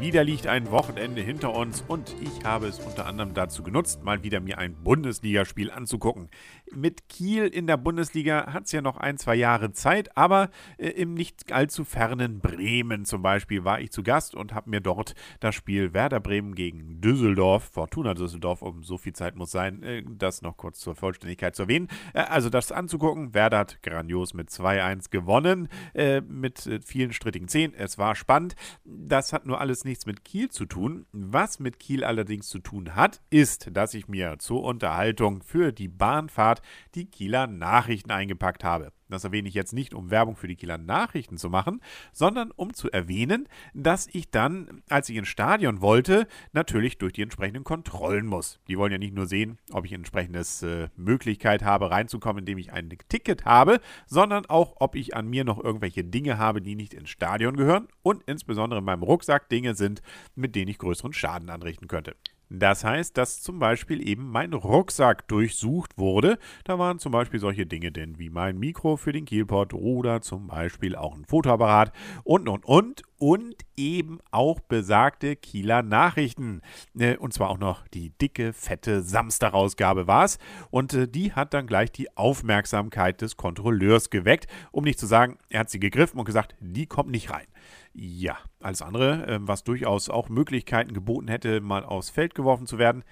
Wieder liegt ein Wochenende hinter uns und ich habe es unter anderem dazu genutzt, mal wieder mir ein Bundesligaspiel anzugucken. Mit Kiel in der Bundesliga hat es ja noch ein, zwei Jahre Zeit, aber äh, im nicht allzu fernen Bremen zum Beispiel war ich zu Gast und habe mir dort das Spiel Werder Bremen gegen Düsseldorf, Fortuna Düsseldorf, um so viel Zeit muss sein, äh, das noch kurz zur Vollständigkeit zu erwähnen. Äh, also das anzugucken. Werder hat grandios mit 2-1 gewonnen, äh, mit äh, vielen strittigen Szenen. Es war spannend. Das hat nur alles nichts mit Kiel zu tun. Was mit Kiel allerdings zu tun hat, ist, dass ich mir zur Unterhaltung für die Bahnfahrt die Kieler Nachrichten eingepackt habe. Das erwähne ich jetzt nicht, um Werbung für die Kieler Nachrichten zu machen, sondern um zu erwähnen, dass ich dann, als ich ins Stadion wollte, natürlich durch die entsprechenden Kontrollen muss. Die wollen ja nicht nur sehen, ob ich entsprechendes äh, Möglichkeit habe, reinzukommen, indem ich ein Ticket habe, sondern auch, ob ich an mir noch irgendwelche Dinge habe, die nicht ins Stadion gehören und insbesondere in meinem Rucksack Dinge sind, mit denen ich größeren Schaden anrichten könnte. Das heißt, dass zum Beispiel eben mein Rucksack durchsucht wurde. Da waren zum Beispiel solche Dinge denn wie mein Mikro für den Kielpot oder zum Beispiel auch ein Fotoapparat und und und und eben auch besagte Kieler Nachrichten. Äh, und zwar auch noch die dicke, fette Samstagausgabe war es. Und äh, die hat dann gleich die Aufmerksamkeit des Kontrolleurs geweckt, um nicht zu sagen, er hat sie gegriffen und gesagt, die kommt nicht rein. Ja, alles andere, ähm, was durchaus auch Möglichkeiten geboten hätte, mal aufs Feld geworfen zu werden,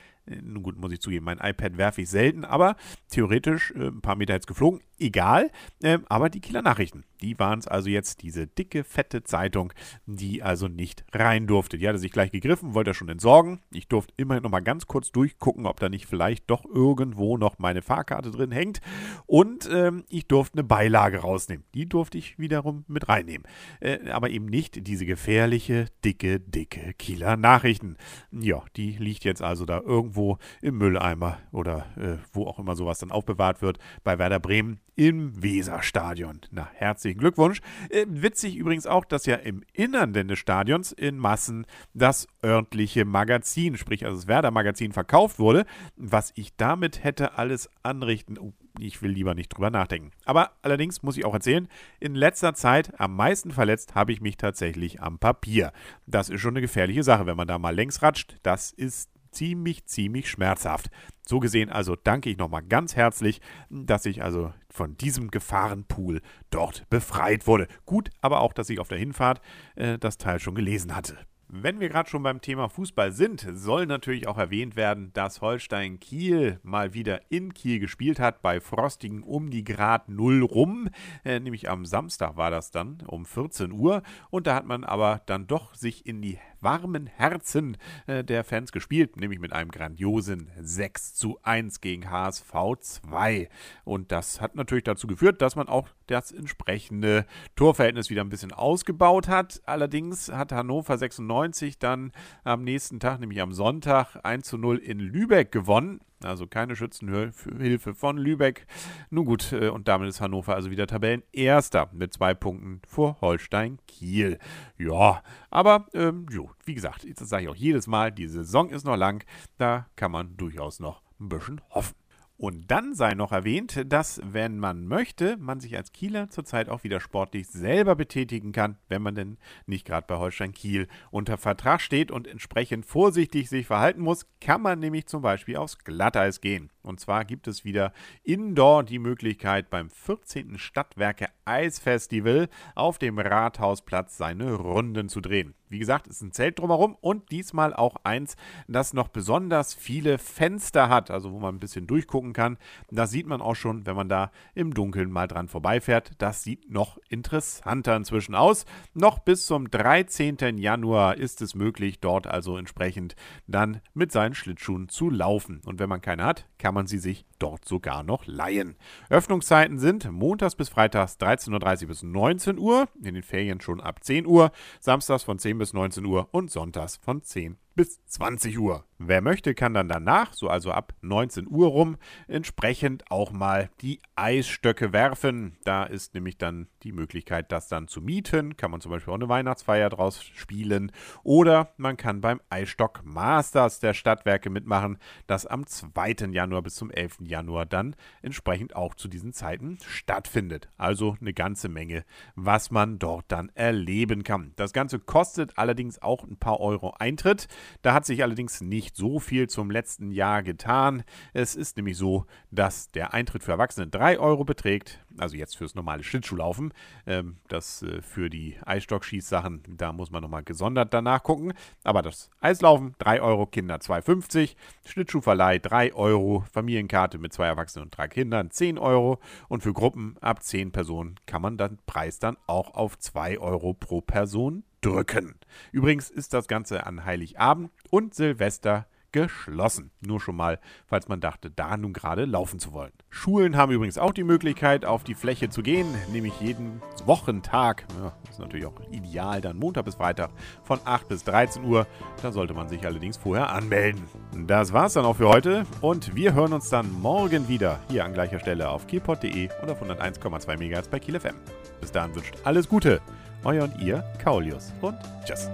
nun gut, muss ich zugeben, mein iPad werfe ich selten, aber theoretisch äh, ein paar Meter jetzt geflogen. Egal. Äh, aber die Kieler Nachrichten, die waren es also jetzt, diese dicke, fette Zeitung, die also nicht rein durfte. Die hatte sich gleich gegriffen, wollte schon entsorgen. Ich durfte immerhin noch mal ganz kurz durchgucken, ob da nicht vielleicht doch irgendwo noch meine Fahrkarte drin hängt. Und ähm, ich durfte eine Beilage rausnehmen. Die durfte ich wiederum mit reinnehmen. Äh, aber eben nicht diese gefährliche, dicke, dicke Kieler Nachrichten. Ja, die liegt jetzt also da irgendwo irgendwo im Mülleimer oder äh, wo auch immer sowas dann aufbewahrt wird, bei Werder Bremen im Weserstadion. Na, herzlichen Glückwunsch. Äh, witzig übrigens auch, dass ja im Innern des Stadions in Massen das örtliche Magazin, sprich also das Werder-Magazin, verkauft wurde. Was ich damit hätte alles anrichten. Oh, ich will lieber nicht drüber nachdenken. Aber allerdings muss ich auch erzählen, in letzter Zeit am meisten verletzt habe ich mich tatsächlich am Papier. Das ist schon eine gefährliche Sache, wenn man da mal längs ratscht. Das ist ziemlich, ziemlich schmerzhaft. So gesehen also danke ich nochmal ganz herzlich, dass ich also von diesem Gefahrenpool dort befreit wurde. Gut, aber auch, dass ich auf der Hinfahrt äh, das Teil schon gelesen hatte. Wenn wir gerade schon beim Thema Fußball sind, soll natürlich auch erwähnt werden, dass Holstein Kiel mal wieder in Kiel gespielt hat, bei frostigen um die Grad Null rum. Äh, nämlich am Samstag war das dann um 14 Uhr. Und da hat man aber dann doch sich in die warmen Herzen äh, der Fans gespielt, nämlich mit einem grandiosen 6 zu 1 gegen HSV 2. Und das hat natürlich dazu geführt, dass man auch das entsprechende Torverhältnis wieder ein bisschen ausgebaut hat. Allerdings hat Hannover 96 dann am nächsten Tag, nämlich am Sonntag, 1 zu 0 in Lübeck gewonnen. Also keine Schützenhilfe von Lübeck. Nun gut, äh, und damit ist Hannover also wieder Tabellenerster mit zwei Punkten vor Holstein Kiel. Ja, aber ähm, jo, wie gesagt, das sage ich auch jedes Mal, die Saison ist noch lang, da kann man durchaus noch ein bisschen hoffen. Und dann sei noch erwähnt, dass, wenn man möchte, man sich als Kieler zurzeit auch wieder sportlich selber betätigen kann, wenn man denn nicht gerade bei Holstein Kiel unter Vertrag steht und entsprechend vorsichtig sich verhalten muss, kann man nämlich zum Beispiel aufs Glatteis gehen. Und zwar gibt es wieder indoor die Möglichkeit, beim 14. Stadtwerke Eisfestival auf dem Rathausplatz seine Runden zu drehen. Wie gesagt, ist ein Zelt drumherum und diesmal auch eins, das noch besonders viele Fenster hat, also wo man ein bisschen durchgucken kann. Das sieht man auch schon, wenn man da im Dunkeln mal dran vorbeifährt. Das sieht noch interessanter inzwischen aus. Noch bis zum 13. Januar ist es möglich, dort also entsprechend dann mit seinen Schlittschuhen zu laufen. Und wenn man keine hat, kann man sie sich dort sogar noch leihen. Öffnungszeiten sind montags bis freitags 13.30 Uhr bis 19 Uhr, in den Ferien schon ab 10 Uhr, samstags von 10 bis 19 Uhr und sonntags von 10 bis 20 Uhr. Wer möchte, kann dann danach, so also ab 19 Uhr rum, entsprechend auch mal die Eisstöcke werfen. Da ist nämlich dann die Möglichkeit, das dann zu mieten. Kann man zum Beispiel auch eine Weihnachtsfeier draus spielen. Oder man kann beim Eisstock Masters der Stadtwerke mitmachen, das am 2. Januar bis zum 11. Januar dann entsprechend auch zu diesen Zeiten stattfindet. Also eine ganze Menge, was man dort dann erleben kann. Das Ganze kostet allerdings auch ein paar Euro Eintritt. Da hat sich allerdings nicht so viel zum letzten Jahr getan. Es ist nämlich so, dass der Eintritt für Erwachsene 3 Euro beträgt, also jetzt fürs normale Schlittschuhlaufen. Ähm, das äh, für die Eisstockschießsachen, da muss man nochmal gesondert danach gucken. Aber das Eislaufen 3 Euro, Kinder 2,50, Schlittschuhverleih 3 Euro, Familienkarte mit zwei Erwachsenen und drei Kindern 10 Euro und für Gruppen ab 10 Personen kann man den Preis dann auch auf 2 Euro pro Person drücken. Übrigens ist das Ganze an Heiligabend und Silvester geschlossen. Nur schon mal, falls man dachte, da nun gerade laufen zu wollen. Schulen haben übrigens auch die Möglichkeit, auf die Fläche zu gehen, nämlich jeden Wochentag. Ja, ist natürlich auch ideal, dann Montag bis Freitag von 8 bis 13 Uhr. Da sollte man sich allerdings vorher anmelden. Das war's dann auch für heute und wir hören uns dann morgen wieder hier an gleicher Stelle auf kielpot.de oder auf 101,2 MHz bei Kiel FM. Bis dahin wünscht alles Gute. Euer und ihr, Kaulius und tschüss.